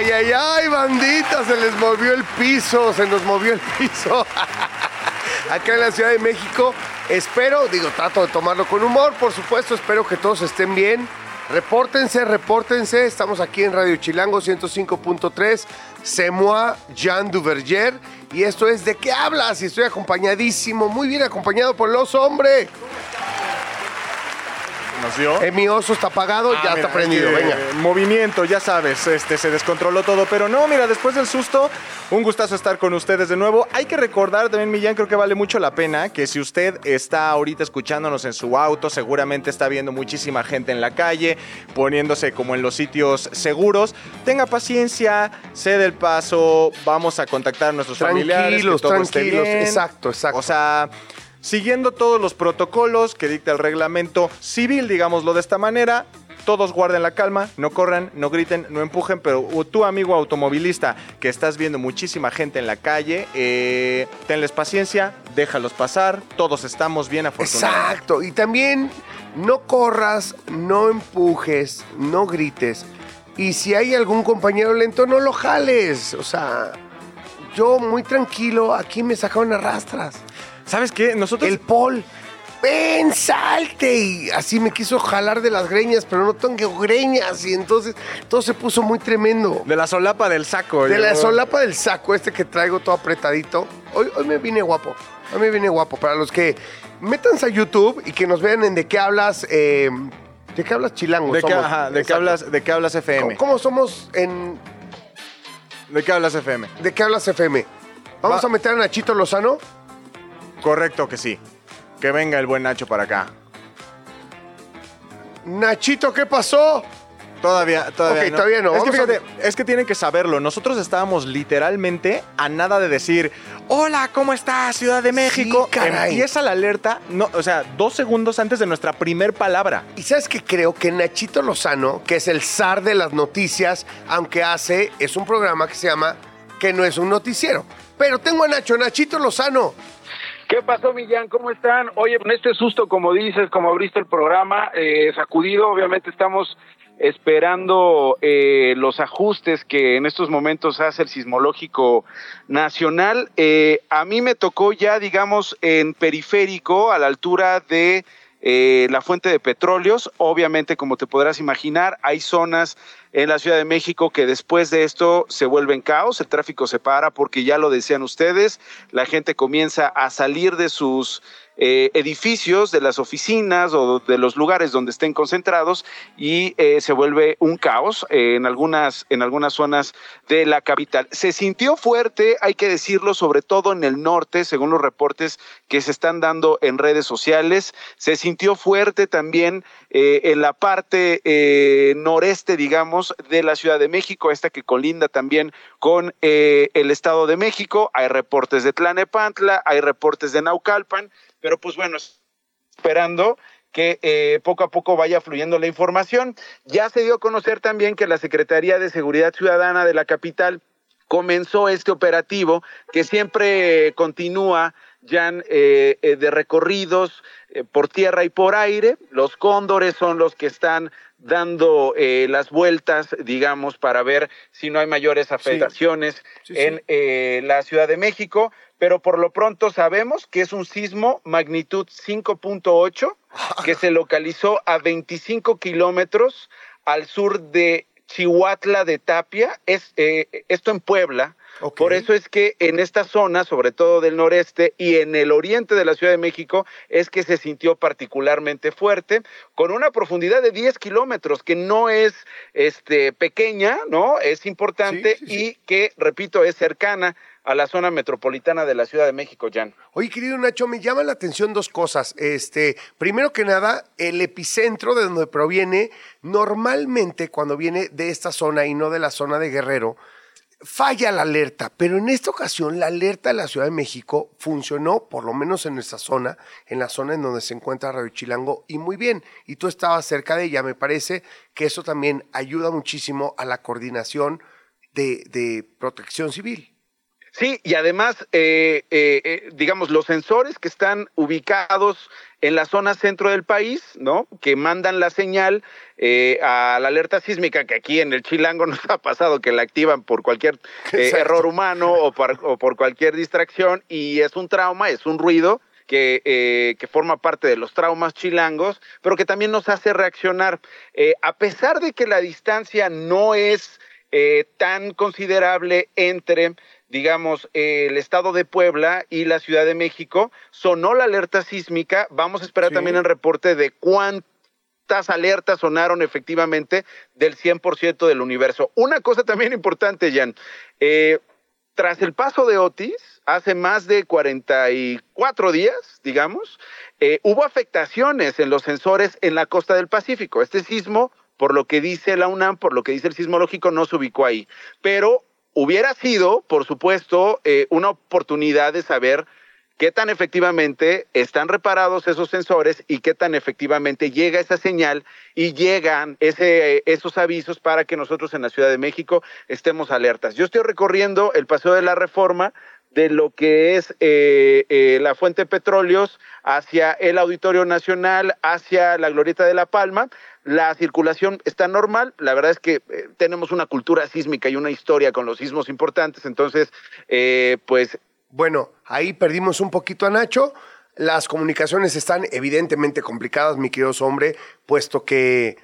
Ay, ay, ay, bandita, se les movió el piso, se nos movió el piso. Acá en la Ciudad de México, espero, digo, trato de tomarlo con humor, por supuesto, espero que todos estén bien. Repórtense, repórtense, estamos aquí en Radio Chilango 105.3, Semoa Jean Duverger, y esto es ¿De qué hablas? Y estoy acompañadísimo, muy bien acompañado por los hombres. ¿Nos dio? Eh, mi oso está apagado, Ah, ya mira, está prendido, venga. Movimiento, ya sabes, este se descontroló todo, pero no, mira, después del susto, un gustazo estar con ustedes de nuevo. Hay que recordar también, Millán, creo que vale mucho la pena que si usted está ahorita escuchándonos en su auto, seguramente está viendo muchísima gente en la calle, poniéndose como en los sitios seguros, tenga paciencia, cede el paso, vamos a contactar a nuestros familiares, que Tranquilos, todo esté tranquilos, bien. exacto, exacto. O sea, siguiendo todos los protocolos que dicta el reglamento civil, digámoslo de esta manera. Todos guarden la calma, no corran, no griten, no empujen, pero tú, amigo automovilista, que estás viendo muchísima gente en la calle, eh, tenles paciencia, déjalos pasar, todos estamos bien afortunados. Exacto. Y también no corras, no empujes, no grites. Y si hay algún compañero lento, no lo jales. O sea, yo muy tranquilo, aquí me sacaron a rastras. ¿Sabes qué? Nosotros... El Paul, ven, salte. Y así me quiso jalar de las greñas, pero no tengo greñas. Y entonces todo se puso muy tremendo. De la solapa del saco. De la solapa del saco este que traigo todo apretadito. Hoy, hoy me vine guapo. Hoy me vine guapo. Para los que métanse a YouTube y que nos vean en de qué hablas. eh, ¿De qué hablas chilango? ¿De qué, somos. ajá, ¿de qué hablas, ¿De qué hablas FM? ¿Cómo, cómo somos en. ¿De qué hablas FM? ¿De qué hablas FM? ¿Vamos Va- a meter a Nachito Lozano? Correcto que sí. Que venga el buen Nacho para acá. Nachito, ¿qué pasó? Todavía, todavía Ok, no. todavía no. Es que a- es que tienen que saberlo. Nosotros estábamos literalmente a nada de decir, hola, ¿cómo estás, Ciudad de México? caray. Empieza la alerta, no, o sea, dos segundos antes de nuestra primer palabra. Y sabes que creo que Nachito Lozano, que es el zar de las noticias, aunque hace, es un programa que se llama Que no es un noticiero. Pero tengo a Nacho, Nachito Lozano. ¿Qué pasó, Millán? ¿Cómo están? Oye, con este susto, como dices, como abriste el programa, eh, sacudido, obviamente estamos esperando eh, los ajustes que en estos momentos hace el sismológico nacional. Eh, a mí me tocó ya, digamos, en periférico, a la altura de eh, la fuente de petróleos. Obviamente, como te podrás imaginar, hay zonas en la Ciudad de México que después de esto se vuelven caos, el tráfico se para porque ya lo decían ustedes, la gente comienza a salir de sus eh, edificios, de las oficinas o de los lugares donde estén concentrados y eh, se vuelve un caos eh, en, algunas, en algunas zonas de la capital. Se sintió fuerte, hay que decirlo, sobre todo en el norte, según los reportes que se están dando en redes sociales. Se sintió fuerte también en la parte noreste, digamos, de la Ciudad de México, esta que colinda también con el Estado de México. Hay reportes de Tlanepantla, hay reportes de Naucalpan, pero pues bueno, esperando que eh, poco a poco vaya fluyendo la información. Ya se dio a conocer también que la Secretaría de Seguridad Ciudadana de la capital comenzó este operativo que siempre continúa ya eh, eh, de recorridos por tierra y por aire. Los cóndores son los que están dando eh, las vueltas, digamos, para ver si no hay mayores afectaciones Sí, sí. en la Ciudad de México, pero por lo pronto sabemos que es un sismo magnitud 5.8 que se localizó a 25 kilómetros al sur de Chihuatla de Tapia, es, eh, esto en Puebla. Por eso es que en esta zona, sobre todo del noreste y en el oriente de la Ciudad de México, es que se sintió particularmente fuerte, con una profundidad de 10 kilómetros, que no es este, pequeña, ¿no? Es importante Sí, sí, sí. y que, repito, es cercana a la zona metropolitana de la Ciudad de México, Jan. Oye, querido Nacho, me llama la atención dos cosas. Este, primero que nada, el epicentro de donde proviene, normalmente cuando viene de esta zona y no de la zona de Guerrero, falla la alerta, pero en esta ocasión la alerta de la Ciudad de México funcionó, por lo menos en nuestra zona, en la zona en donde se encuentra Radio Chilango, y muy bien. Y tú estabas cerca de ella. Me parece que eso también ayuda muchísimo a la coordinación de, de protección civil. Sí, y además, eh, eh, eh, digamos, los sensores que están ubicados en la zona centro del país, ¿no? Que mandan la señal eh, a la alerta sísmica, que aquí en el Chilango nos ha pasado que la activan por cualquier eh, error humano o por, o por cualquier distracción, y es un trauma, es un ruido. Que, eh, que forma parte de los traumas chilangos, pero que también nos hace reaccionar. Eh, a pesar de que la distancia no es eh, tan considerable entre digamos, eh, el estado de Puebla y la Ciudad de México, sonó la alerta sísmica. Vamos a esperar Sí. también el reporte de cuántas alertas sonaron efectivamente del 100% del universo. Una cosa también importante, Jan. eh, tras el paso de Otis, hace más de 44 días, digamos, eh, hubo afectaciones en los sensores en la costa del Pacífico. Este sismo, por lo que dice la UNAM, por lo que dice el sismológico, no se ubicó ahí. Pero hubiera sido, por supuesto, eh, una oportunidad de saber qué tan efectivamente están reparados esos sensores y qué tan efectivamente llega esa señal y llegan ese, esos avisos para que nosotros en la Ciudad de México estemos alertas. Yo estoy recorriendo el Paseo de la Reforma de lo que es eh, eh, la Fuente de Petróleos hacia el Auditorio Nacional, hacia la Glorieta de la Palma. La circulación está normal. La verdad es que eh, tenemos una cultura sísmica y una historia con los sismos importantes. Entonces, eh, pues Bueno, ahí perdimos un poquito a Nacho. Las comunicaciones están evidentemente complicadas, mi querido hombre, puesto que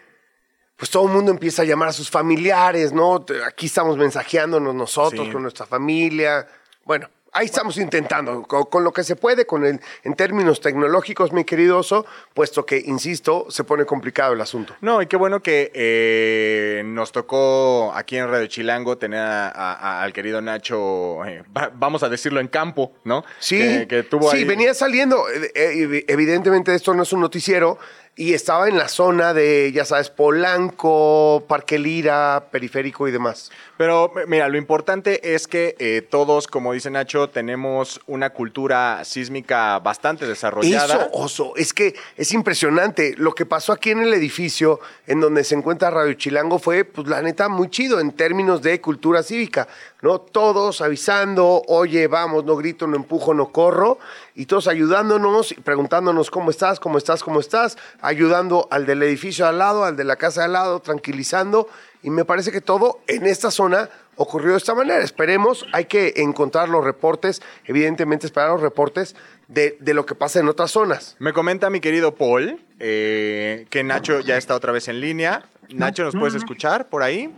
pues todo el mundo empieza a llamar a sus familiares, ¿no? Aquí estamos mensajeándonos nosotros Sí. con nuestra familia. Bueno, ahí estamos intentando, con, con lo que se puede, con el, en términos tecnológicos, mi querido oso, puesto que, insisto, se pone complicado el asunto. No, y qué bueno que eh, nos tocó aquí en Radio Chilango tener a- a- al querido Nacho, eh, va- vamos a decirlo en campo, ¿no? Sí, Que, que tuvo sí ahí- venía saliendo. eh, Evidentemente esto no es un noticiero y estaba en la zona de, ya sabes, Polanco, Parque Lira, Periférico y demás. Pero mira, lo importante es que eh, todos, como dice Nacho, tenemos una cultura sísmica bastante desarrollada. Eso, oso, es que es impresionante. Lo que pasó aquí en el edificio en donde se encuentra Radio Chilango fue, pues la neta, muy chido en términos de cultura cívica, ¿no? Todos avisando, oye, vamos, no grito, no empujo, no corro, y todos ayudándonos, preguntándonos cómo estás, cómo estás, cómo estás, ayudando al del edificio al lado, al de la casa al lado, tranquilizando, y me parece que todo en esta zona ocurrió de esta manera. Esperemos, hay que encontrar los reportes, evidentemente esperar los reportes de, de lo que pasa en otras zonas. Me comenta mi querido Paul eh, que Nacho ya está otra vez en línea. Nacho, ¿nos puedes escuchar por ahí?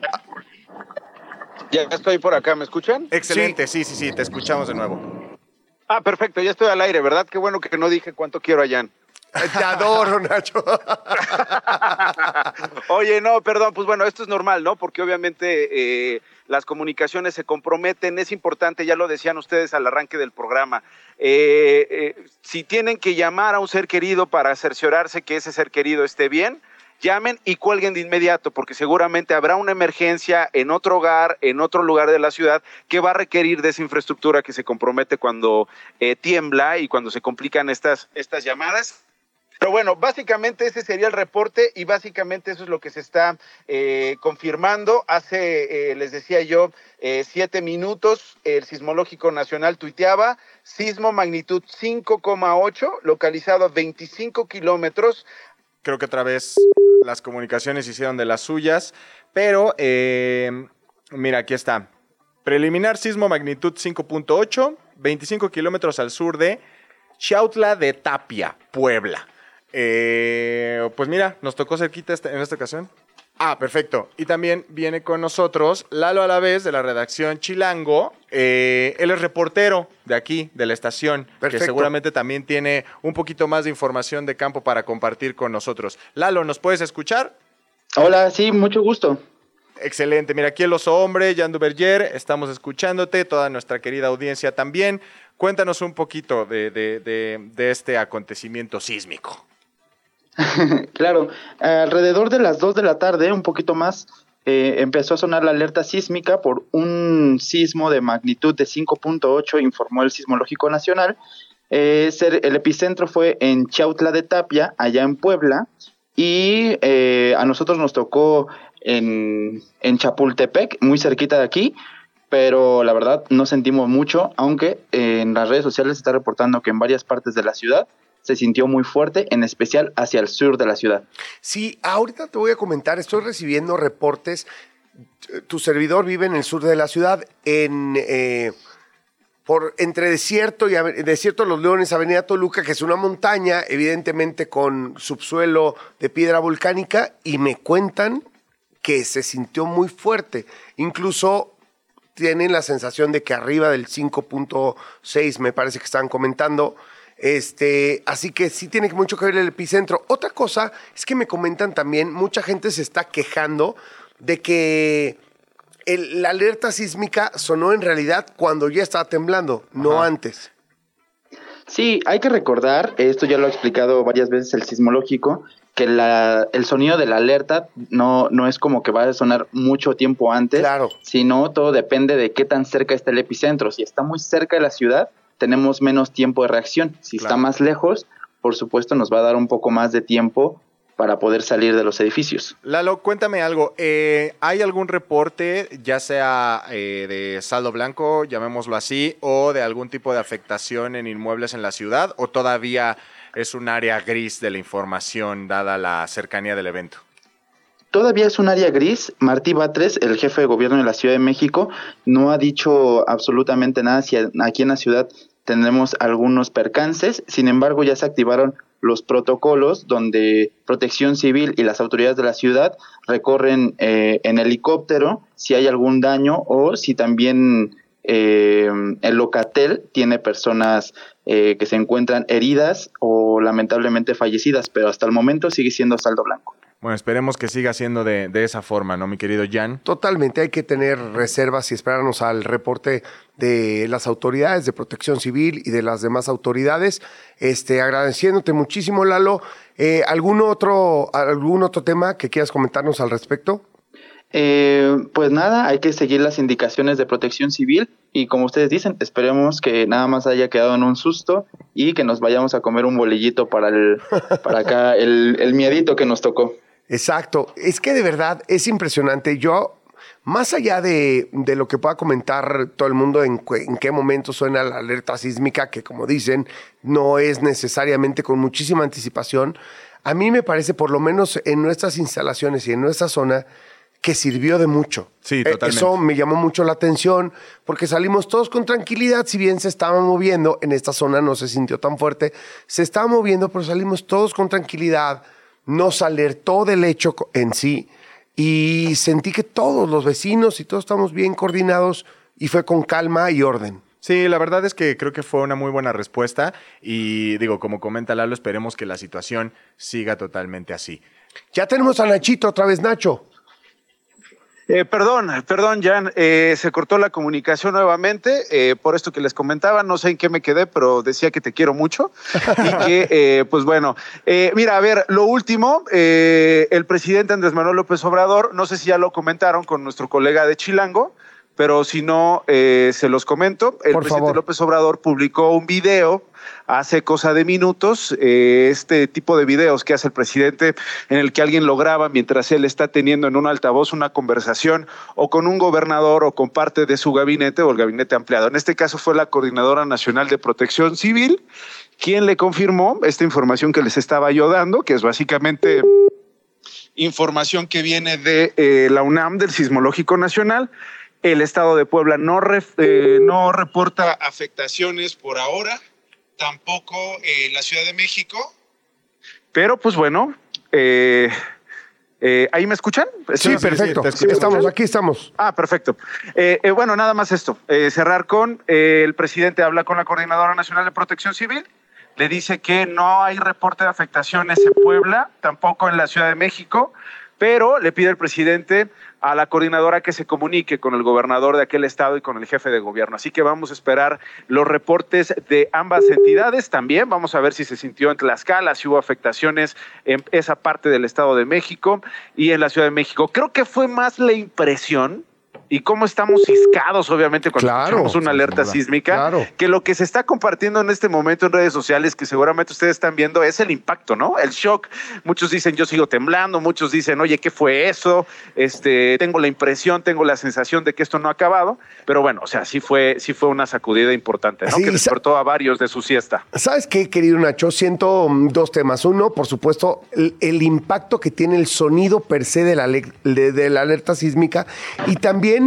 ya estoy por acá, ¿me escuchan? Excelente, sí, sí, sí, te escuchamos de nuevo. Ah, perfecto, ya estoy al aire, ¿verdad? Qué bueno que no dije cuánto quiero a Jan. Te adoro, Nacho. Oye, no, perdón, pues bueno, esto es normal, ¿no? Porque obviamente eh, las comunicaciones se comprometen, es importante, ya lo decían ustedes al arranque del programa. Eh, eh, si tienen que llamar a un ser querido para cerciorarse que ese ser querido esté bien, llamen y cuelguen de inmediato, porque seguramente habrá una emergencia en otro hogar, en otro lugar de la ciudad, que va a requerir de esa infraestructura que se compromete cuando tiembla y cuando se complican estas, estas llamadas. Pero bueno, básicamente ese sería el reporte y básicamente eso es lo que se está eh, confirmando. Hace, eh, les decía yo, eh, siete minutos, el Sismológico Nacional tuiteaba, sismo magnitud 5,8, localizado a 25 kilómetros. Creo que otra vez las comunicaciones hicieron de las suyas, pero eh, mira, aquí está. Preliminar sismo magnitud 5.8, 25 kilómetros al sur de Chautla de Tapia, Puebla. Eh, pues mira, nos tocó cerquita este- en esta ocasión. Ah, perfecto. Y también viene con nosotros Lalo Alavés de la redacción Chilango. Eh, él es reportero de aquí, de la estación, que Perfecto. seguramente también tiene un poquito más de información de campo para compartir con nosotros. Lalo, ¿nos puedes escuchar? Hola, sí, mucho gusto. Excelente. Mira, aquí el oso hombre, Jan Duverger, estamos escuchándote, toda nuestra querida audiencia también. Cuéntanos un poquito de, de- de- de este acontecimiento sísmico. Claro, alrededor de las 2 de la tarde, un poquito más, eh, empezó a sonar la alerta sísmica por un sismo de magnitud de 5.8, informó el Sismológico Nacional. Eh, ser- el epicentro fue en Chautla de Tapia, allá en Puebla, y eh, a nosotros nos tocó en, en Chapultepec, muy cerquita de aquí, pero la verdad no sentimos mucho, aunque eh, en las redes sociales se está reportando que en varias partes de la ciudad se sintió muy fuerte, en especial hacia el sur de la ciudad. Sí, ahorita te voy a comentar, estoy recibiendo reportes. Tu servidor vive en el sur de la ciudad, en eh, por entre desierto y desierto de los Leones, Avenida Toluca, que es una montaña, evidentemente con subsuelo de piedra volcánica, y me cuentan que se sintió muy fuerte. Incluso tienen la sensación de que arriba del 5.6, me parece que están comentando. Este, así que sí tiene mucho que ver el epicentro. Otra cosa es que me comentan también, mucha gente se está quejando de que el- la alerta sísmica sonó en realidad cuando ya estaba temblando, no antes. Sí, hay que recordar, esto ya lo ha explicado varias veces el sismológico, que la, el sonido de la alerta no, no es como que va a sonar mucho tiempo antes, Claro. sino todo depende de qué tan cerca está el epicentro. Si está muy cerca de la ciudad, tenemos menos tiempo de reacción. Si está más lejos, por supuesto nos va a dar un poco más de tiempo para poder salir de los edificios. Lalo, cuéntame algo. eh, ¿Hay algún reporte, ya sea eh, de saldo blanco, llamémoslo así, o de algún tipo de afectación en inmuebles en la ciudad? ¿O todavía es un área gris de la información dada la cercanía del evento? Todavía es un área gris. Martí Batres, el jefe de gobierno de la Ciudad de México, no ha dicho absolutamente nada si aquí en la ciudad tendremos algunos percances. Sin embargo, ya se activaron los protocolos donde Protección Civil y las autoridades de la ciudad recorren eh, en helicóptero si hay algún daño o si también eh, el locatel tiene personas eh, que se encuentran heridas o lamentablemente fallecidas, pero hasta el momento sigue siendo saldo blanco. Bueno, esperemos que siga siendo de, de esa forma, ¿no, mi querido Jan? Totalmente, hay que tener reservas y esperarnos al reporte de las autoridades de protección civil y de las demás autoridades. Este, agradeciéndote muchísimo, Lalo. Eh, ¿algún, otro, ¿Algún otro tema que quieras comentarnos al respecto? Eh, pues nada, hay que seguir las indicaciones de protección civil y como ustedes dicen, esperemos que nada más haya quedado en un susto y que nos vayamos a comer un bolillito para el, para acá, el, el miedito que nos tocó. Exacto. Es que de verdad es impresionante. Yo, más allá de, de lo que pueda comentar todo el mundo en, en qué momento suena la alerta sísmica, que como dicen, no es necesariamente con muchísima anticipación, a mí me parece, por lo menos en nuestras instalaciones y en nuestra zona, que sirvió de mucho. Sí, Eh, totalmente. Eso me llamó mucho la atención porque salimos todos con tranquilidad, si bien se estaba moviendo, en esta zona no se sintió tan fuerte, se estaba moviendo, pero salimos todos con tranquilidad, nos alertó del hecho en sí y sentí que todos los vecinos y todos estamos bien coordinados y fue con calma y orden. Sí, la verdad es que creo que fue una muy buena respuesta y digo, como comenta Lalo, esperemos que la situación siga totalmente así. Ya tenemos a Nachito otra vez, Nacho. Eh, perdón, perdón, Jan, eh, se cortó la comunicación nuevamente, eh, por esto que les comentaba, no sé en qué me quedé, pero decía que te quiero mucho y que, eh, pues bueno, eh, mira, a ver, lo último, eh, el presidente Andrés Manuel López Obrador, no sé si ya lo comentaron con nuestro colega de Chilango, pero si no, eh, se los comento, el Por presidente favor. López Obrador publicó un video hace cosa de minutos, eh, este tipo de videos que hace el presidente en el que alguien lo graba mientras él está teniendo en un altavoz una conversación o con un gobernador o con parte de su gabinete o el gabinete ampliado. En este caso fue la Coordinadora Nacional de Protección Civil quien le confirmó esta información que les estaba yo dando, que es básicamente información que viene de eh, la UNAM, del Sismológico Nacional. El estado de Puebla no, eh, no reporta afectaciones por ahora, tampoco eh, la Ciudad de México. Pero pues bueno, eh, eh, ¿ahí me escuchan? Sí, ¿Están- perfecto. Estamos, aquí estamos. Ah, perfecto. Eh, eh, bueno, nada más esto. Cerrar con el presidente habla con la Coordinadora Nacional de Protección Civil. Le dice que no hay reporte de afectaciones en Puebla, tampoco en la Ciudad de México, pero le pide al presidente a la coordinadora que se comunique con el gobernador de aquel estado y con el jefe de gobierno. Así que vamos a esperar los reportes de ambas entidades también. Vamos a ver si se sintió en Tlaxcala, si hubo afectaciones en esa parte del Estado de México y en la Ciudad de México. Creo que fue más la impresión y cómo estamos ciscados, obviamente, cuando Claro, escuchamos una alerta duda. sísmica, Claro. que lo que se está compartiendo en este momento en redes sociales, que seguramente ustedes están viendo, es el impacto, ¿no? El shock. Muchos dicen, yo sigo temblando, muchos dicen, oye, ¿qué fue eso? Este, tengo la impresión, tengo la sensación de que esto no ha acabado, pero bueno, o sea, sí fue, sí fue una sacudida importante, ¿no? Sí, que despertó a varios de su siesta. ¿Sabes qué, querido Nacho? Siento mm, dos temas. Uno, por supuesto, el, el impacto que tiene el sonido per se de la, de, de la alerta sísmica y también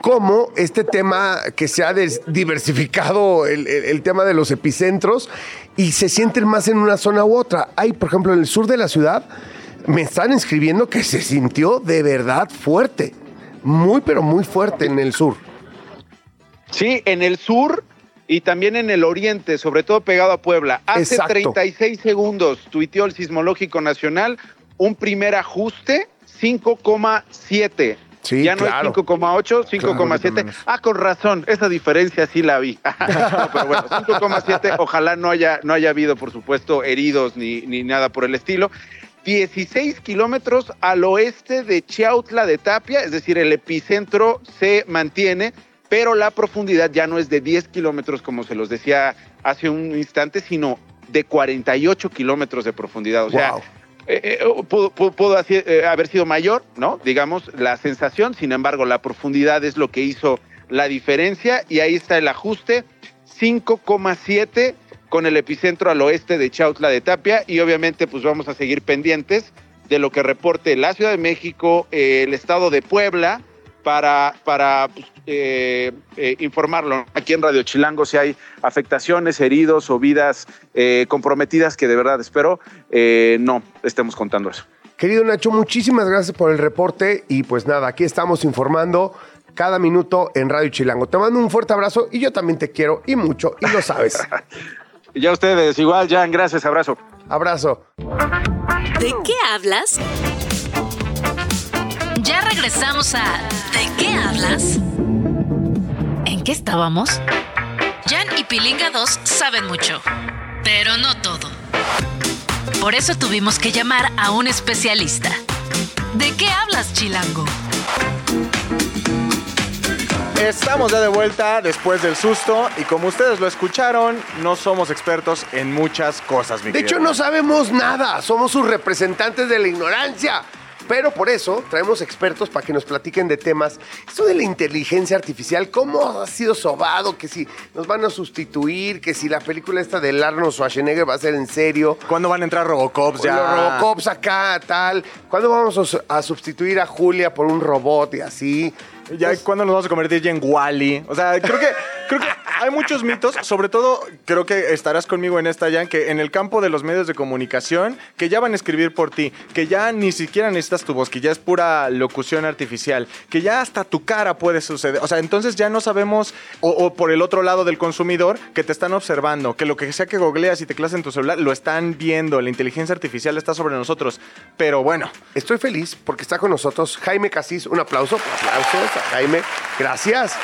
cómo este tema que se ha diversificado, el, el- el tema de los epicentros, y se sienten más en una zona u otra. Hay, por ejemplo, en el sur de la ciudad, me están escribiendo que se sintió de verdad fuerte. Muy, pero muy fuerte en el sur. Sí, en el sur y también en el oriente, sobre todo pegado a Puebla. Hace Exacto. 36 segundos tuiteó el Sismológico Nacional un primer ajuste 5,7. Sí, ya no claro. es 5,8, 5,7. menos. ah, con razón, esa diferencia sí la vi. No, pero bueno, 5,7. Ojalá no haya, no haya habido, por supuesto, heridos ni, ni nada por el estilo. 16 kilómetros al oeste de Chiautla de Tapia, es decir, el epicentro se mantiene, pero la profundidad ya no es de 10 kilómetros, como se los decía hace un instante, sino de 48 kilómetros de profundidad. O sea, Wow. Eh, eh, pudo, pudo- eh, haber sido mayor, ¿no? Digamos, la sensación, sin embargo, la profundidad es lo que hizo la diferencia y ahí está el ajuste, 5,7 con el epicentro al oeste de Chautla de Tapia y obviamente pues vamos a seguir pendientes de lo que reporte la Ciudad de México, el estado de Puebla, para, para eh, eh, informarlo aquí en Radio Chilango si hay afectaciones, heridos o vidas eh, comprometidas que de verdad espero eh, no estemos contando eso. Querido Nacho, muchísimas gracias por el reporte y pues nada, aquí estamos informando cada minuto en Radio Chilango. Te mando un fuerte abrazo y yo también te quiero y mucho y lo sabes. Y ya ustedes, igual, Jan, gracias, abrazo. Abrazo. ¿De qué hablas? Ya regresamos a ¿De qué hablas? ¿En qué estábamos? Jan y Pilinga 2 saben mucho, pero no todo. Por eso tuvimos que llamar a un especialista. ¿De qué hablas, Chilango? Estamos ya de vuelta después del susto y como ustedes lo escucharon, no somos expertos en muchas cosas, mi De querido hecho, no sabemos nada, somos sus representantes de la ignorancia. Pero por eso traemos expertos para que nos platiquen de temas. Esto de la inteligencia artificial, cómo ha sido sobado, que si nos van a sustituir, que si la película esta de Arnold Schwarzenegger va a ser en serio. ¿Cuándo van a entrar Robocops ya? Los Robocops acá, tal. ¿Cuándo vamos a su- a sustituir a Julia por un robot y así? Ya, Pues, ¿Cuándo nos vamos a convertir ya en Wally? O sea, creo que, creo que hay muchos mitos, sobre todo creo que estarás conmigo en esta, Jan, que en el campo de los medios de comunicación, que ya van a escribir por ti, que ya ni siquiera necesitas tu voz, que ya es pura locución artificial, que ya hasta tu cara puede suceder. O sea, entonces ya no sabemos, o, o por el otro lado del consumidor, que te están observando, que lo que sea que googleas y teclas en tu celular, lo están viendo, la inteligencia artificial está sobre nosotros. Pero bueno, Estoy feliz porque está con nosotros Jaime Casís. Un aplauso, aplausos Jaime. Gracias.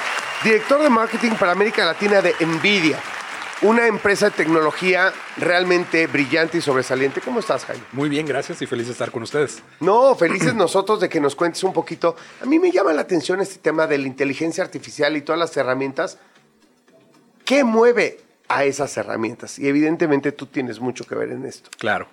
Director de marketing para América Latina de Nvidia. Una empresa de tecnología realmente brillante y sobresaliente. ¿Cómo estás, Jaime? Muy bien, gracias y feliz de estar con ustedes. No, felices nosotros de que nos cuentes un poquito. A mí me llama la atención este tema de la inteligencia artificial y todas las herramientas. ¿Qué mueve a esas herramientas? Y evidentemente tú tienes mucho que ver en esto. Claro.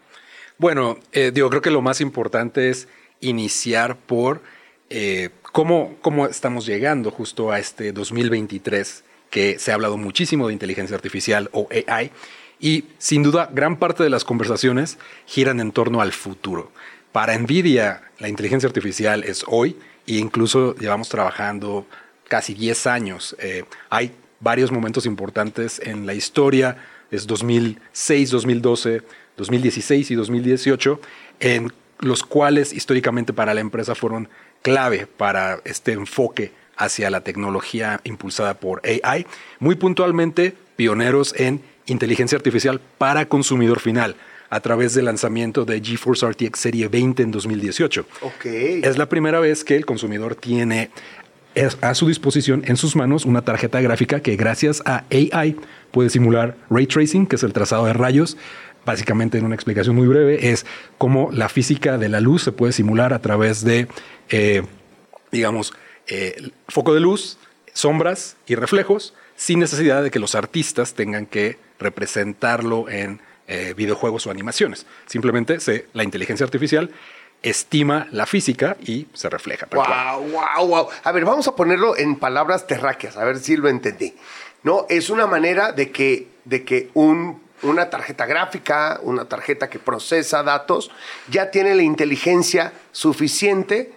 Bueno, eh, digo, creo que lo más importante es iniciar por eh, cómo, cómo estamos llegando justo a este 2023, que se ha hablado muchísimo de inteligencia artificial o AI, y sin duda gran parte de las conversaciones giran en torno al futuro. Para Nvidia, la inteligencia artificial es hoy e incluso llevamos trabajando casi 10 años. Eh, hay varios momentos importantes en la historia, es 2006, 2012, 2016 y 2018, en los cuales históricamente para la empresa fueron clave para este enfoque hacia la tecnología impulsada por AI, muy puntualmente pioneros en inteligencia artificial para consumidor final. a través del lanzamiento de GeForce RTX Serie 20 en 2018. Ok. Es la primera vez que el consumidor tiene a su disposición en sus manos una tarjeta gráfica que gracias a AI puede simular ray tracing, que es el trazado de rayos. Básicamente, en una explicación muy breve, es cómo la física de la luz se puede simular a través de, eh, digamos, eh, foco de luz, sombras y reflejos, sin necesidad de que los artistas tengan que representarlo en eh, videojuegos o animaciones. Simplemente se, la inteligencia artificial estima la física y se refleja. Wow, wow, wow. A ver, vamos a ponerlo en palabras terráqueas, a ver si lo entendí. No, es una manera de que, de que un, una tarjeta gráfica, una tarjeta que procesa datos, ya tiene la inteligencia suficiente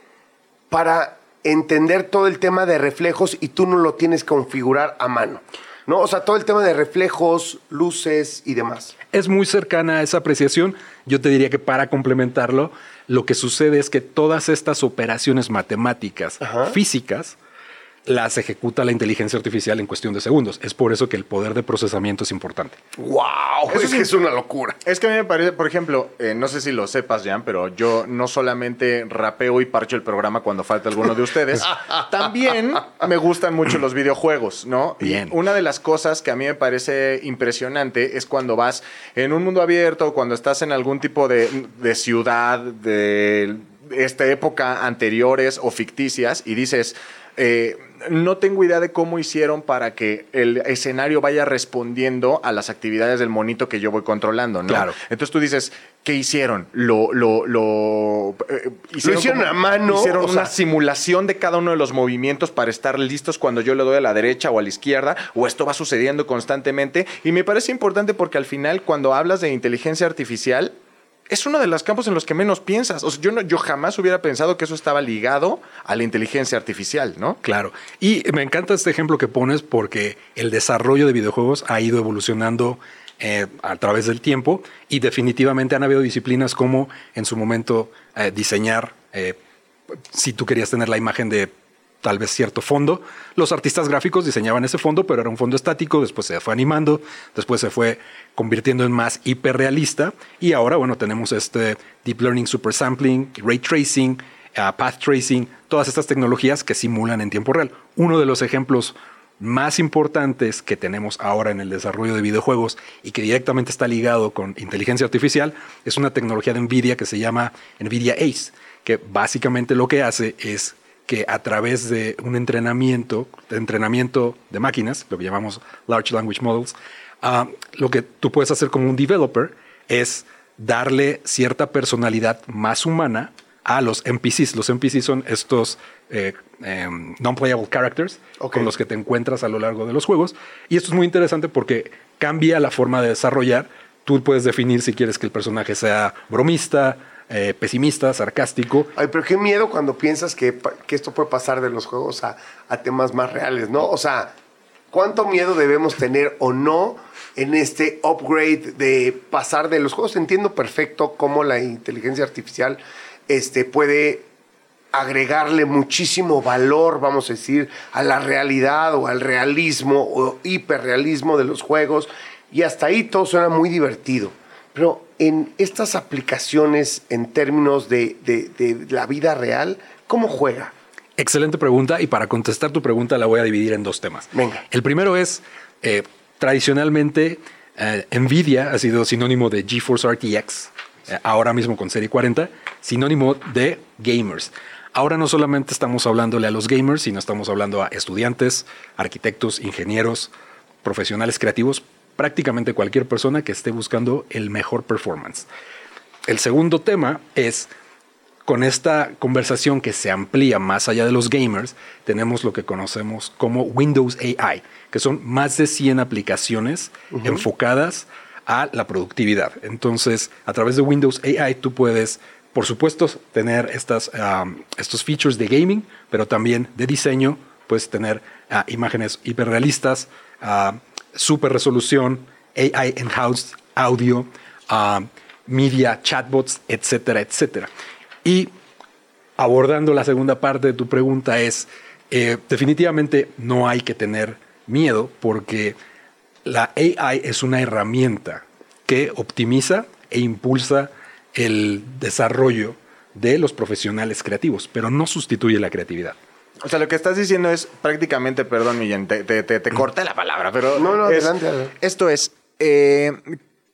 para entender todo el tema de reflejos y tú no lo tienes que configurar a mano. ¿No? O sea, todo el tema de reflejos, luces y demás. es muy cercana a esa apreciación. Yo te diría que para complementarlo, lo que sucede es que todas estas operaciones matemáticas, Ajá. físicas, las ejecuta la inteligencia artificial en cuestión de segundos. Es por eso que el poder de procesamiento es importante. ¡Wow! Eso es que es una locura. Es que a mí me parece, por ejemplo, eh, no sé si lo sepas, Jan, pero yo no solamente rapeo y parcho el programa cuando falta alguno de ustedes, también me gustan mucho los videojuegos, ¿no? Y Bien. una de las cosas que a mí me parece impresionante es cuando vas en un mundo abierto, cuando estás en algún tipo de, de ciudad, de esta época anteriores o ficticias, y dices... eh, no tengo idea de cómo hicieron para que el escenario vaya respondiendo a las actividades del monito que yo voy controlando, ¿no? Claro. Entonces tú dices, ¿qué hicieron? Lo, lo, lo, eh, hicieron a mano, Hicieron una sea- simulación de cada uno de los movimientos para estar listos cuando yo le doy a la derecha o a la izquierda, o esto va sucediendo constantemente. Y me parece importante porque al final, cuando hablas de inteligencia artificial, es uno de los campos en los que menos piensas. O yo, no, yo jamás hubiera pensado que eso estaba ligado a la inteligencia artificial, ¿no? Claro. Y me encanta este ejemplo que pones porque el desarrollo de videojuegos ha ido evolucionando eh, a través del tiempo y definitivamente han habido disciplinas como en su momento eh, diseñar, eh, si tú querías tener la imagen de tal vez cierto fondo, los artistas gráficos diseñaban ese fondo, pero era un fondo estático, después se fue animando, después se fue convirtiendo en más hiperrealista y ahora, bueno, tenemos este Deep Learning Super Sampling, Ray Tracing, uh, Path Tracing, todas estas tecnologías que simulan en tiempo real. Uno de los ejemplos más importantes que tenemos ahora en el desarrollo de videojuegos y que directamente está ligado con inteligencia artificial es una tecnología de NVIDIA que se llama NVIDIA ACE, que básicamente lo que hace es que a través de un entrenamiento, de entrenamiento de máquinas, lo que llamamos Large Language Models, ah, lo que tú puedes hacer como un developer es darle cierta personalidad más humana a los NPCs. Los NPCs son estos eh, em, non-playable characters Ok. con los que te encuentras a lo largo de los juegos. Y esto es muy interesante porque cambia la forma de desarrollar. Tú puedes definir si quieres que el personaje sea bromista, eh, pesimista, sarcástico. Ay, pero qué miedo cuando piensas que, esto puede pasar de los juegos a, a temas más reales, ¿no? O sea, ¿cuánto miedo debemos tener o no en este upgrade de pasar de los juegos? Entiendo perfecto cómo la inteligencia artificial este, puede agregarle muchísimo valor, vamos a decir, a la realidad o al realismo o hiperrealismo de los juegos. Y hasta ahí todo suena muy divertido. Pero en estas aplicaciones en términos de, de- de la vida real, ¿cómo juega? Excelente pregunta y para contestar tu pregunta la voy a dividir en dos temas. Venga. El primero es, eh, tradicionalmente, eh, Nvidia ha sido sinónimo de GeForce RTX, eh, ahora mismo con Serie 40, sinónimo de gamers. Ahora no solamente estamos hablándole a los gamers, sino estamos hablando a estudiantes, arquitectos, ingenieros, profesionales creativos, prácticamente cualquier persona que esté buscando el mejor performance. El segundo tema es con esta conversación que se amplía más allá de los gamers, tenemos lo que conocemos como Windows AI, que son más de 100 aplicaciones enfocadas a la productividad. Entonces, a través de Windows AI tú puedes, por supuesto, tener estas, um, estos features de gaming, pero también de diseño. Puedes tener ah, imágenes hiperrealistas, ah, super resolución, AI enhanced audio, ah, media, chatbots, etcétera, etcétera. Y abordando la segunda parte de tu pregunta es, eh, definitivamente no hay que tener miedo porque la AI es una herramienta que optimiza e impulsa el desarrollo de los profesionales creativos, pero no sustituye la creatividad. O sea, lo que estás diciendo es prácticamente, perdón, Millán, te, te, te, te corté la palabra, pero. No, no, es- adelante. Esto es. eh,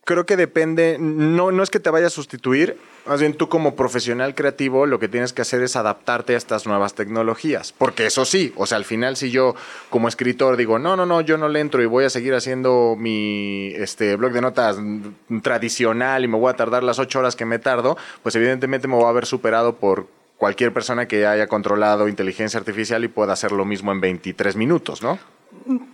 creo que depende. No, no es que te vaya a sustituir. Más bien, tú como profesional creativo, lo que tienes que hacer es adaptarte a estas nuevas tecnologías. Porque eso sí, o sea, al final, si yo como escritor digo, no, no, no, yo no le entro y voy a seguir haciendo mi este, blog de notas tradicional y me voy a tardar las ocho horas que me tardo, pues evidentemente me voy a haber superado por cualquier persona que haya controlado inteligencia artificial y pueda hacer lo mismo en 23 minutos, ¿no?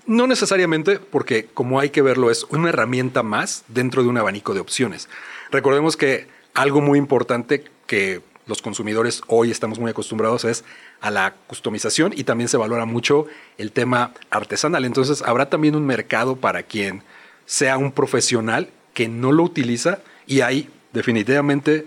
No necesariamente, porque como hay que verlo, es una herramienta más dentro de un abanico de opciones. Recordemos que algo muy importante que los consumidores hoy estamos muy acostumbrados es a la customización y también se valora mucho el tema artesanal. Entonces habrá también un mercado para quien sea un profesional que no lo utiliza y hay definitivamente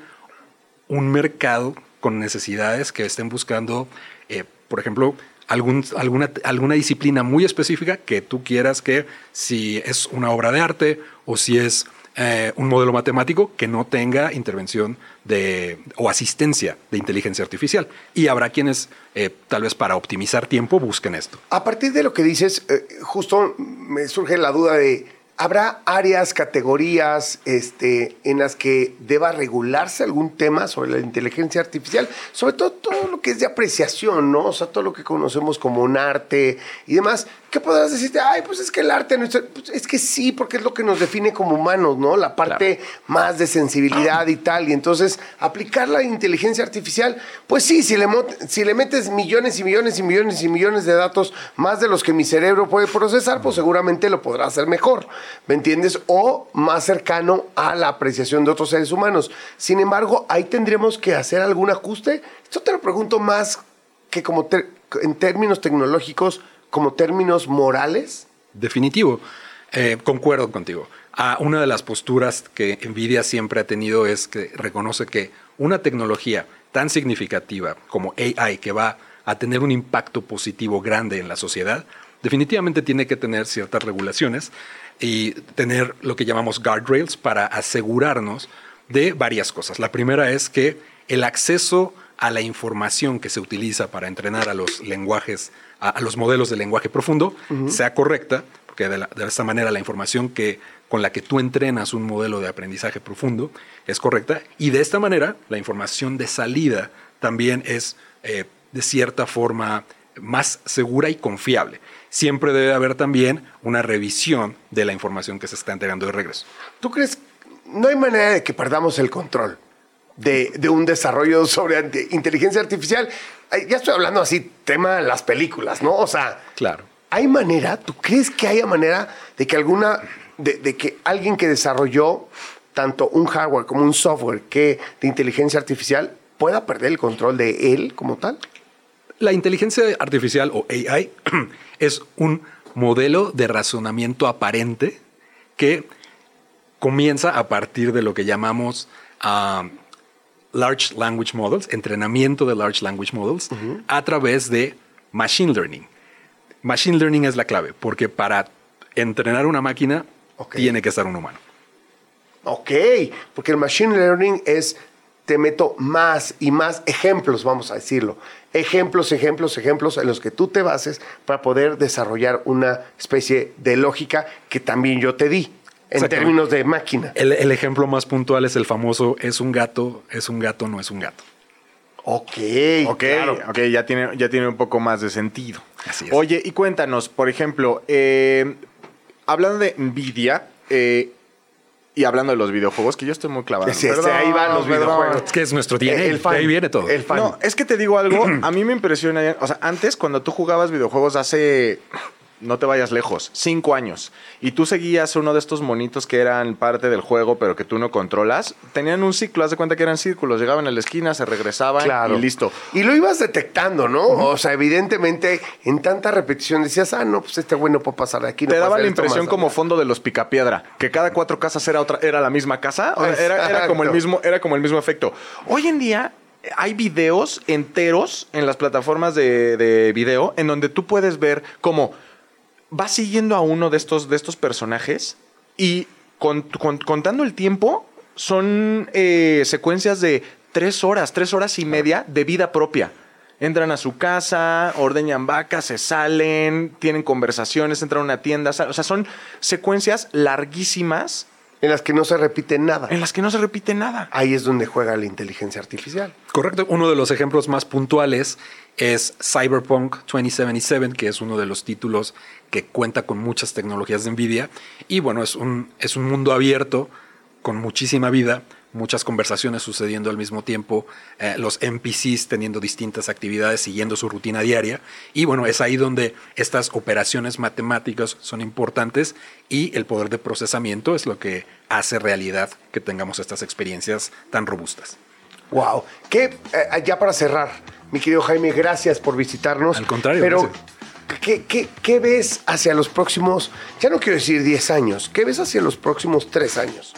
un mercado con necesidades que estén buscando, eh, por ejemplo, alguna, alguna disciplina muy específica que tú quieras que si es una obra de arte o si es eh, un modelo matemático que no tenga intervención de, o asistencia de inteligencia artificial. Y habrá quienes, eh, tal vez para optimizar tiempo, busquen esto. A partir de lo que dices, justo me surge la duda de, ¿habrá áreas, categorías este, en las que deba regularse algún tema sobre la inteligencia artificial? Sobre todo todo lo que es de apreciación, ¿no? O sea, todo lo que conocemos como un arte y demás. ¿Qué podrás decirte? Ay, pues es que el arte no es... pues es que sí, porque es lo que nos define como humanos, ¿no? La parte más de sensibilidad y tal. Y entonces, aplicar la inteligencia artificial, pues sí, si le, si le metes millones y millones y millones y millones de datos, más de los que mi cerebro puede procesar, pues seguramente lo podrá hacer mejor, ¿me entiendes? O más cercano a la apreciación de otros seres humanos. Sin embargo, ahí tendremos que hacer algún ajuste. Esto te lo pregunto más que como en términos tecnológicos, como términos morales. Definitivo. Eh, concuerdo contigo. Ah, una de las posturas que Nvidia siempre ha tenido es que reconoce que una tecnología tan significativa como AI, que va a tener un impacto positivo grande en la sociedad, definitivamente tiene que tener ciertas regulaciones y tener lo que llamamos guardrails para asegurarnos de varias cosas. La primera es que el acceso a la información que se utiliza para entrenar a los lenguajes, a, a los modelos de lenguaje profundo, sea correcta, porque de, la- de esta manera la información que, con la que tú entrenas un modelo de aprendizaje profundo es correcta, y de esta manera la información de salida también es eh, de cierta forma más segura y confiable. Siempre debe haber también una revisión de la información que se está entregando de regreso. ¿Tú crees? No hay manera de que perdamos el control de, de un desarrollo sobre inteligencia artificial. Ya estoy hablando así, tema las películas, ¿no? O sea, Claro. ¿hay manera? ¿Tú crees que haya manera de que alguna, de, de que alguien que desarrolló tanto un hardware como un software que de inteligencia artificial pueda perder el control de él como tal? La inteligencia artificial o AI es un modelo de razonamiento aparente que comienza a partir de lo que llamamos ah, Large Language Models, entrenamiento de Large Language Models, a través de Machine Learning. Machine Learning es la clave, porque para entrenar una máquina tiene que estar un humano. Ok, porque el machine learning es, te meto más y más ejemplos, vamos a decirlo. Ejemplos, ejemplos, ejemplos en los que tú te bases para poder desarrollar una especie de lógica que también yo te di en términos de máquina. El, el ejemplo más puntual es el famoso es un gato, es un gato, no es un gato. Ok, Ok, claro. ya tiene, ya tiene un poco más de sentido. Así es. Oye, y cuéntanos, por ejemplo, eh, hablando de Nvidia eh, y hablando de los videojuegos, que yo estoy muy clavado. Sí, sí, ahí van los perdón. videojuegos. Es que es nuestro DNA, El fan. ahí viene todo. El fan. No, es que te digo algo, a mí me impresiona, o sea, antes cuando tú jugabas videojuegos hace, no te vayas lejos, cinco años, y tú seguías uno de estos monitos que eran parte del juego, pero que tú no controlas, tenían un ciclo, haz de cuenta que eran círculos, llegaban a la esquina, se regresaban Claro. y listo. Y lo ibas detectando, ¿no? O sea, evidentemente, en tanta repetición decías, ah, no, pues este güey no puede pasar de aquí. no Te daba la impresión más como fondo de los picapiedra, que cada cuatro casas era otra, era la misma casa, era, era como el mismo, era como el mismo efecto. Hoy en día hay videos enteros en las plataformas de, de video en donde tú puedes ver cómo vas siguiendo a uno de estos, de estos personajes y con- con- contando el tiempo son eh, secuencias de tres horas, tres horas y media de vida propia. Entran a su casa, ordeñan vacas, se salen, tienen conversaciones, entran a una tienda. O sea, son secuencias larguísimas En las que no se repite nada. en las que no se repite nada. Ahí es donde juega la inteligencia artificial. Correcto. Uno de los ejemplos más puntuales es Cyberpunk 2077, que es uno de los títulos que cuenta con muchas tecnologías de NVIDIA. Y bueno, es un, es un mundo abierto con muchísima vida, muchas conversaciones sucediendo al mismo tiempo, eh, los NPCs teniendo distintas actividades, siguiendo su rutina diaria. Y bueno, es ahí donde estas operaciones matemáticas son importantes y el poder de procesamiento es lo que hace realidad que tengamos estas experiencias tan robustas. Wow. ¿Qué, eh, ya para cerrar, mi querido Jaime, gracias por visitarnos. Al contrario, Pero, gracias. ¿qué, qué, qué ves hacia los próximos, ya no quiero decir 10 años, qué ves hacia los próximos 3 años?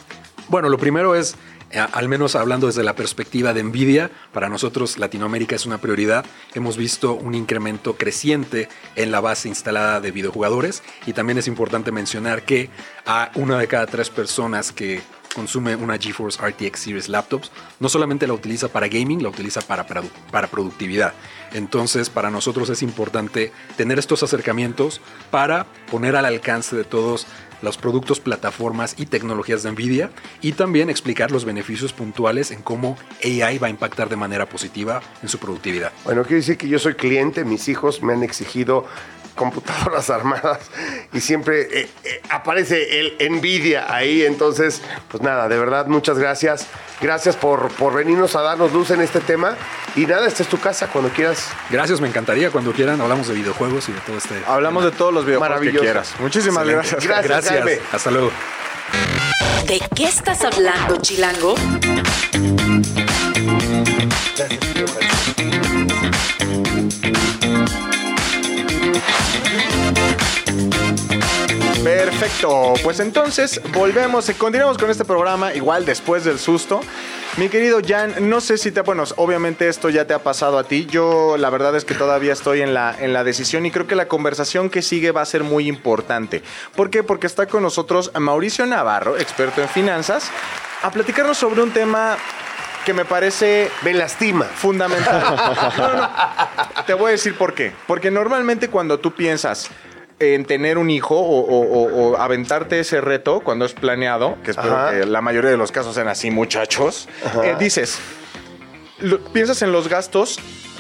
Bueno, lo primero es, al menos hablando desde la perspectiva de Nvidia, para nosotros Latinoamérica es una prioridad. Hemos visto un incremento creciente en la base instalada de videojugadores y también es importante mencionar que a una de cada tres personas que consume una GeForce RTX Series Laptops, no solamente la utiliza para gaming, la utiliza para, para productividad. Entonces, para nosotros es importante tener estos acercamientos para poner al alcance de todos los productos, plataformas y tecnologías de Nvidia y también explicar los beneficios puntuales en cómo AI va a impactar de manera positiva en su productividad. Bueno, quiero decir que yo soy cliente, mis hijos me han exigido computadoras armadas y siempre eh, eh, aparece el Nvidia ahí, entonces, pues nada, de verdad, muchas gracias. Gracias por, por venirnos a darnos luz en este tema. Y nada, esta es tu casa cuando quieras. Gracias, me encantaría cuando quieran hablamos de videojuegos y de todo este. Hablamos de todos los videojuegos que quieras. Muchísimas Excelente. gracias. Gracias, Gracias. Jaime. Hasta luego. ¿De qué estás hablando, Chilango? Perfecto, pues entonces volvemos, y continuamos con este programa, igual después del susto. Mi querido Jan, no sé si te, bueno, obviamente esto ya te ha pasado a ti, yo la verdad es que todavía estoy en la, en la decisión y creo que la conversación que sigue va a ser muy importante. ¿Por qué? Porque está con nosotros Mauricio Navarro, experto en finanzas, a platicarnos sobre un tema que me parece Me lastima. fundamental. No, no. Te voy a decir por qué. Porque normalmente cuando tú piensas en tener un hijo o, o- o- o aventarte ese reto cuando es planeado, que espero Ajá. que la mayoría de los casos sean así, muchachos, eh, dices, lo- piensas en los gastos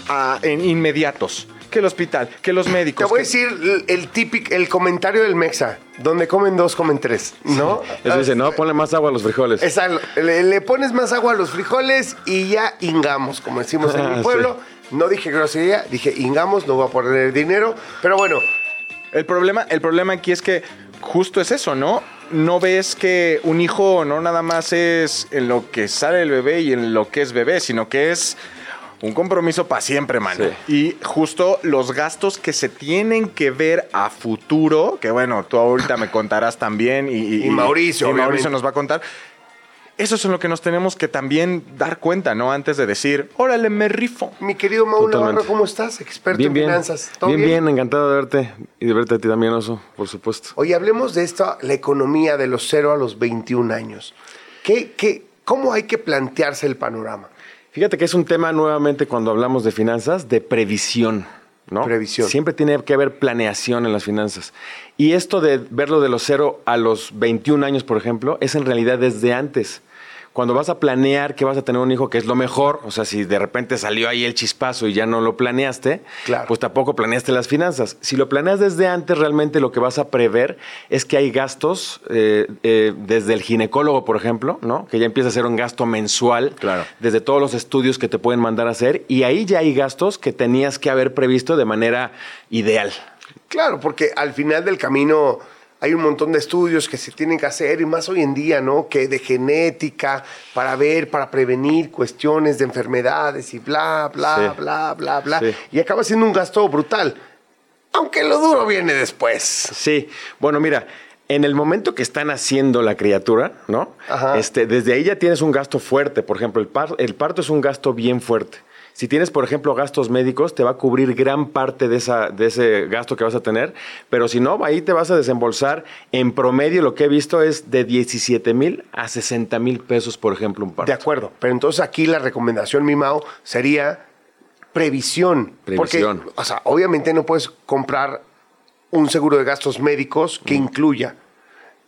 ah, en inmediatos. Que el hospital, que los médicos. Te voy a decir el, el típico, el comentario del Mexa. Donde comen dos, comen tres, ¿no? Eso dice, no, ponle más agua a los frijoles. Esa- le, le pones más agua a los frijoles y ya ingamos, como decimos en mi Sí. pueblo. No dije grosería, dije ingamos, no voy a poner dinero. Pero bueno, El problema, el problema aquí es que justo es eso, ¿no? No ves que un hijo no nada más es en lo que sale el bebé y en lo que es bebé, sino que es un compromiso para siempre, mano. Y justo los gastos que se tienen que ver a futuro, que bueno, tú ahorita me contarás también y, Y Mauricio, y Mauricio nos va a contar. Eso es en lo que nos tenemos que también dar cuenta, ¿no? Antes de decir, órale, me rifo. mi querido Mauro. Navarro, ¿cómo estás? Experto Bien, en bien. finanzas. ¿Todo Bien, bien, encantado de verte y de verte a ti también, Oso, por supuesto. Oye, hablemos de esto, la economía de los 0 a los 21 años. ¿Qué, qué, ¿Cómo hay que plantearse el panorama? Fíjate que es un tema nuevamente cuando hablamos de finanzas, de previsión, ¿no? Previsión. Siempre tiene que haber planeación en las finanzas. Y esto de verlo de los 0 a los 21 años, por ejemplo, es en realidad desde antes. Cuando vas a planear que vas a tener un hijo, que es lo mejor, o sea, si de repente salió ahí el chispazo y ya no lo planeaste, Claro. pues tampoco planeaste las finanzas. Si lo planeas desde antes, realmente lo que vas a prever es que hay gastos, eh, eh, desde el ginecólogo, por ejemplo, ¿no? Que ya empieza a ser un gasto mensual, Claro. desde todos los estudios que te pueden mandar a hacer, y ahí ya hay gastos que tenías que haber previsto de manera ideal. Claro, porque al final del camino hay un montón de estudios que se tienen que hacer y más hoy en día, ¿no? Que de genética, para ver, para prevenir cuestiones de enfermedades y bla, bla, Sí. bla, bla, bla. Sí. Y acaba siendo un gasto brutal. Aunque lo duro viene después. Sí, bueno, mira, en el momento que están haciendo la criatura, ¿no? Ajá. Este, desde ahí ya tienes un gasto fuerte. Por ejemplo, el, par- el parto es un gasto bien fuerte. Si tienes, por ejemplo, gastos médicos, te va a cubrir gran parte de, esa, de ese gasto que vas a tener, pero si no, ahí te vas a desembolsar en promedio, lo que he visto es de 17 mil a 60 mil pesos, por ejemplo, un parto. De acuerdo, pero entonces aquí la recomendación, mi Mao, sería previsión. Previsión. Porque, o sea, obviamente no puedes comprar un seguro de gastos médicos que incluya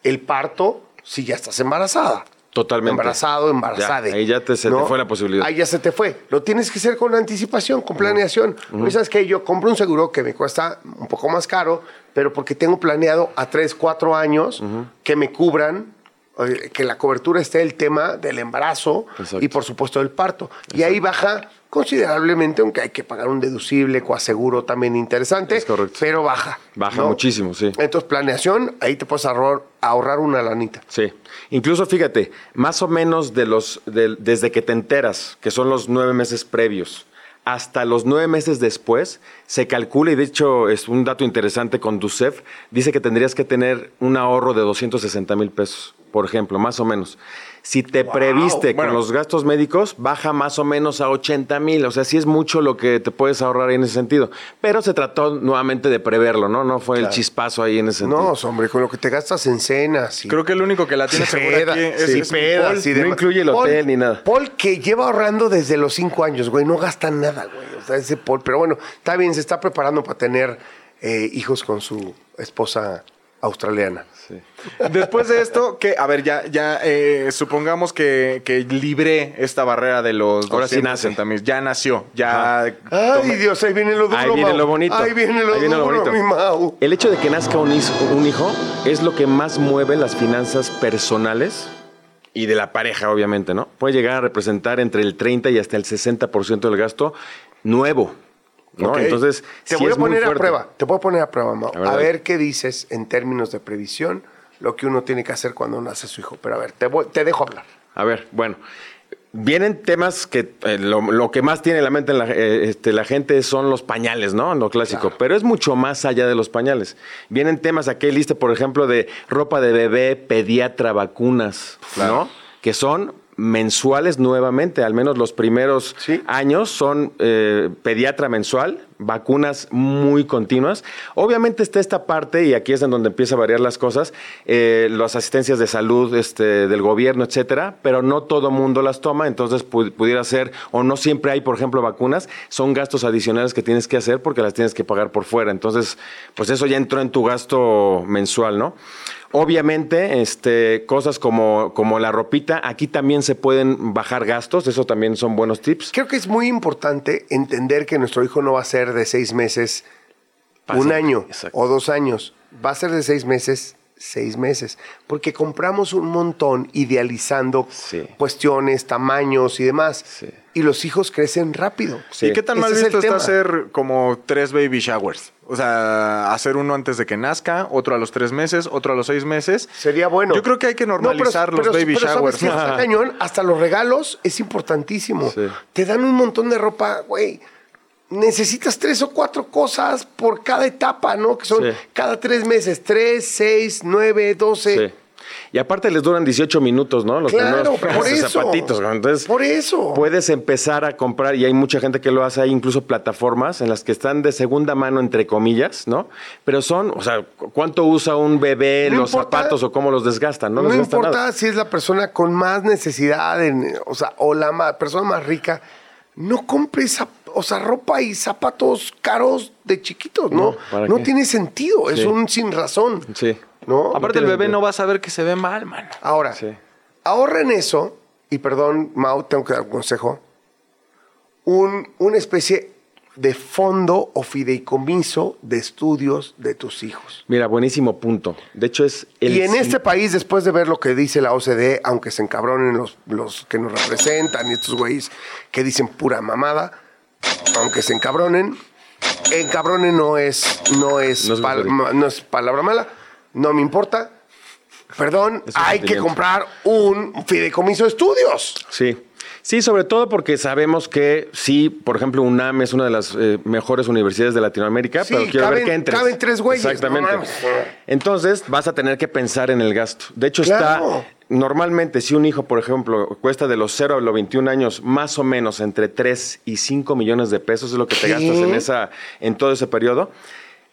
el parto si ya estás embarazada. Totalmente. Embarazado, embarazada. Ahí ya te- se te fue la posibilidad. Ahí ya se te fue. Lo tienes que hacer con anticipación, con planeación. Porque sabes que yo compro un seguro que me cuesta un poco más caro, pero porque tengo planeado a 3, 4 años que me cubran, eh, que la cobertura esté el tema del embarazo Exacto. y por supuesto del parto. Y ahí baja considerablemente, aunque hay que pagar un deducible, coaseguro también interesante, Es correcto. pero baja. Baja ¿no? muchísimo, sí. Entonces, planeación, ahí te puedes ahorrar, ahorrar una lanita. Sí. Incluso fíjate, más o menos de los, desde que te enteras, que son los nueve meses previos, hasta los nueve meses después, se calcula, y de hecho es un dato interesante con DUCEF, dice que tendrías que tener un ahorro de 260 mil pesos, por ejemplo, más o menos. Si te previste Bueno. con los gastos médicos, baja más o menos a 80 mil. O sea, sí es mucho lo que te puedes ahorrar en ese sentido. Pero se trató nuevamente de preverlo, ¿no? No fue el chispazo ahí en ese sentido. No, hombre, con lo que te gastas en cenas. y- Creo que el único que la tiene Sí, segura peda, aquí es, sí, es pedas Paul. y No incluye el hotel ni nada. Paul que lleva ahorrando desde los cinco años, güey, no gasta nada, güey. O sea, ese Paul, pero bueno, está bien, se está preparando para tener eh, hijos con su esposa australiana. Después de esto, que, a ver, ya, ya eh, supongamos que, que libré esta barrera de los Ahora sí nace. 260 mil. Ya nació, ya. Ay, tomé- Dios, ahí viene lo duro, Ahí viene Mau. lo bonito. Ahí viene lo Ahí viene lo bonito. mi Mau. El hecho de que nazca un, is- un hijo es lo que más mueve las finanzas personales y de la pareja, obviamente, ¿no? Puede llegar a representar entre el 30 y hasta el 60% del gasto nuevo, ¿no? Ok. Entonces, te sí voy a poner a prueba, te voy a poner a prueba, Mau. A ver, A ver qué dices en términos de previsión, lo que uno tiene que hacer cuando nace su hijo. Pero a ver, te, voy- te dejo hablar. A ver, bueno. Vienen temas que eh, lo, lo que más tiene en la mente la, eh, este, la gente son los pañales, ¿no? Lo clásico. Pero es mucho más allá de los pañales. Vienen temas, aquí hay lista, por ejemplo, de ropa de bebé, pediatra, vacunas, ¿no? Que son mensuales nuevamente, al menos los primeros Sí. años son eh, pediatra mensual, vacunas muy continuas. Obviamente está esta parte, y aquí es en donde empieza a variar las cosas, eh, las asistencias de salud este, del gobierno, etcétera, pero no todo mundo las toma, entonces pu- pudiera ser, o no siempre hay, por ejemplo, vacunas, son gastos adicionales que tienes que hacer porque las tienes que pagar por fuera. Entonces, pues eso ya entró en tu gasto mensual, ¿no? Obviamente, este, cosas como, como la ropita, aquí también se pueden bajar gastos, eso también son buenos tips. Creo que es muy importante entender que nuestro hijo no va a ser de seis meses, Pasa. un año Exacto. o dos años. Va a ser de seis meses, seis meses. Porque compramos un montón idealizando Sí. cuestiones, tamaños y demás. Sí. Y los hijos crecen rápido. Sí. ¿Y qué tan Ese mal es visto está tema. hacer como tres baby showers? O sea, hacer uno antes de que nazca, otro a los tres meses, otro a los seis meses. Sería bueno. Yo creo que hay que No, pero- normalizar los pero- baby pero ¿sabes showers. qué está cañón? Hasta los regalos es importantísimo. Sí. Te dan un montón de ropa, güey. Necesitas tres o cuatro cosas por cada etapa, ¿no? Que son Sí. cada tres meses. Tres, seis, nueve, doce. Sí. Y aparte les duran 18 minutos, ¿no? Los Claro, por eso. zapatitos. ¿no? Entonces, Por eso. puedes empezar a comprar, y hay mucha gente que lo hace, hay incluso plataformas en las que están de segunda mano, entre comillas, ¿no? Pero son, o sea, ¿cu- ¿cuánto usa un bebé No los importa. zapatos o cómo los desgastan? No, No, importa nada. si es la persona con más necesidad, en- o sea, o la persona más rica. No compres, zap- o sea, ropa y zapatos caros de chiquitos, ¿no? No, ¿para No tiene sentido, es Sí. un sin razón. Sí. ¿no? Aparte, el tiene bebé sentido. no va a saber que se ve mal, mano. Ahora, Sí. ahorren eso, y perdón, Mau, tengo que dar un consejo, un, una especie de fondo o fideicomiso de estudios de tus hijos. Mira, buenísimo punto. De hecho, es el. y en este país, después de ver lo que dice la OCDE, aunque se encabronen los, los que nos representan y estos güeyes que dicen pura mamada, aunque se encabronen, encabronen no es, no es, No es pal- grosería. ma- no es palabra mala, no me importa. Perdón, hay que comprar un fideicomiso de estudios. Sí. Sí, sobre todo porque sabemos que sí, por ejemplo, UNAM es una de las eh, mejores universidades de Latinoamérica, Sí, pero quiero ver que entres. caben tres güeyes, Exactamente. no. Entonces vas a tener que pensar en el gasto. De hecho, Claro. está normalmente si un hijo, por ejemplo, cuesta de los 0 a los 21 años más o menos entre 3 y 5 millones de pesos, es lo que te ¿Qué? gastas en, esa, en todo ese periodo,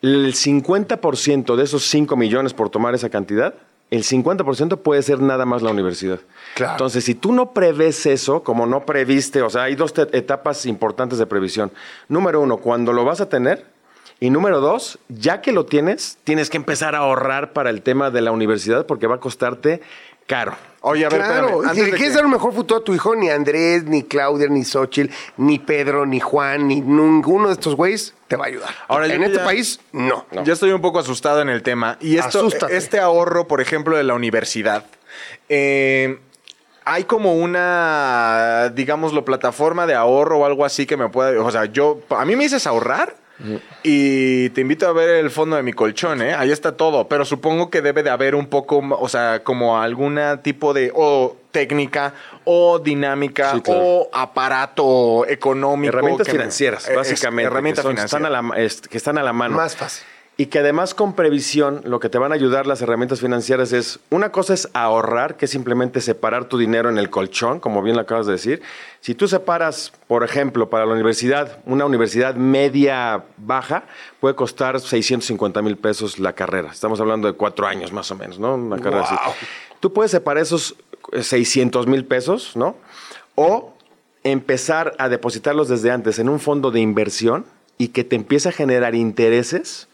el 50% de esos 5 millones por tomar esa cantidad, el 50% puede ser nada más la universidad. Claro. Entonces, si tú no prevés eso, como no previste, o sea, hay dos etapas importantes de previsión. Número uno, cuando lo vas a tener. Y número dos, ya que lo tienes, tienes que empezar a ahorrar para el tema de la universidad porque va a costarte caro. Oye, a ver, Claro, espérame, si le de quieres que- dar un mejor futuro a tu hijo, ni Andrés, ni Claudia, ni Xochitl, ni Pedro, ni Juan, ni ninguno de estos güeyes te va a ayudar. Ahora, yo en este ya- país, no. Ya estoy un poco asustado en el tema. Y esto, Asústate. este ahorro, por ejemplo, de la universidad, eh, hay como una, digámoslo, plataforma de ahorro o algo así que me pueda. O sea, yo. A mí me dices ahorrar. Y te invito a ver el fondo de mi colchón, ¿eh? Ahí está todo. Pero supongo que debe de haber un poco, o sea, como alguna tipo de o técnica o dinámica Sí, claro. o aparato económico. Herramientas que financieras, básicamente. herramientas que, son- están a financieras. la, es- que están a la mano. Más fácil. Y que además con previsión, lo que te van a ayudar las herramientas financieras es, una cosa es ahorrar, que es simplemente separar tu dinero en el colchón, como bien lo acabas de decir. Si tú separas, por ejemplo, para la universidad, una universidad media baja, puede costar 650 mil pesos la carrera. Estamos hablando de cuatro años más o menos, ¿no? Una carrera así. Tú puedes separar esos eh, 600 mil pesos, ¿no? O empezar a depositarlos desde antes en un fondo de inversión y que te empiece a generar intereses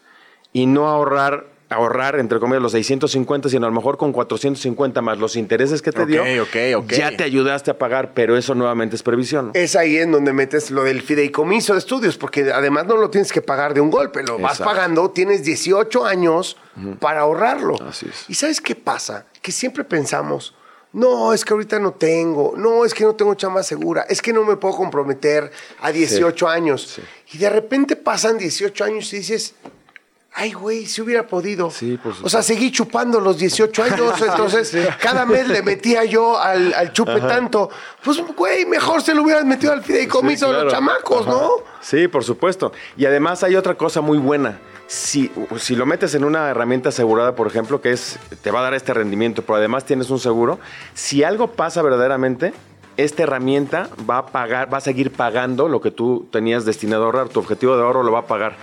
y no ahorrar, ahorrar entre comillas los 650, sino a lo mejor con 450 más los intereses que te Ok, dio, ok, ok. ya te ayudaste a pagar, pero eso nuevamente es previsión. ¿no? Es ahí en donde metes lo del fideicomiso de estudios, porque además no lo tienes que pagar de un golpe, lo vas pagando, tienes 18 años para ahorrarlo. Así es. ¿Y sabes qué pasa? Que siempre pensamos, no, es que ahorita no tengo, no, es que no tengo chamba segura, es que no me puedo comprometer a 18 años. Y de repente pasan 18 años y dices, Ay, güey, si hubiera podido. Sí, por O sea, seguí chupando los 18 años, entonces cada mes le metía yo al, al chupe tanto. Pues, güey, mejor se lo hubieran metido al fideicomiso Sí, a los chamacos, ¿no? Sí, por supuesto. Y además hay otra cosa muy buena. Si, si lo metes en una herramienta asegurada, por ejemplo, que es te va a dar este rendimiento, pero además tienes un seguro, si algo pasa verdaderamente, esta herramienta va a pagar, va a seguir pagando lo que tú tenías destinado a ahorrar, tu objetivo de ahorro lo va a pagar.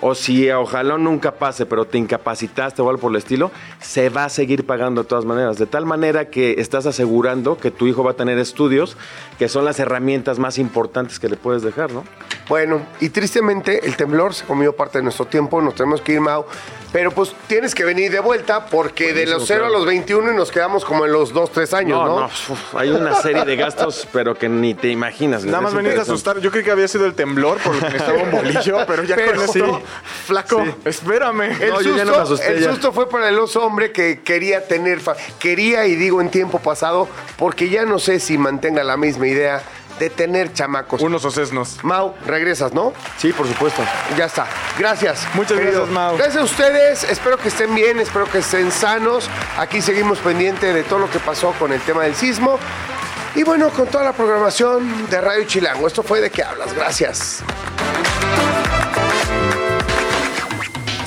O si ojalá nunca pase, pero te incapacitaste o algo por el estilo, se va a seguir pagando de todas maneras. De tal manera que estás asegurando que tu hijo va a tener estudios, que son las herramientas más importantes que le puedes dejar, ¿no? Bueno, y tristemente el temblor se comió parte de nuestro tiempo, nos tenemos que ir, Mau. Pero pues tienes que venir de vuelta porque de los 0 a los 21 y nos quedamos como en los 2, 3 años, ¿no? No, no, uf, hay una serie de gastos, pero que ni te imaginas. Nada más veniste a asustar. Yo creí que había sido el temblor porque necesitaba un bolillo, pero ya Pero con sí. flaco, espérame. El, No, susto, ya no me asusté, el ya. susto fue para el oso hombre que quería tener, quería y digo en tiempo pasado, porque ya no sé si mantenga la misma idea de tener chamacos. Unos ocesnos. Mau, regresas, ¿no? Sí, por supuesto. Ya está. Gracias. Muchas gracias, Mau. Gracias a ustedes. Espero que estén bien, espero que estén sanos. Aquí seguimos pendiente de todo lo que pasó con el tema del sismo. Y bueno, con toda la programación de Radio Chilango. Esto fue de qué hablas. Gracias.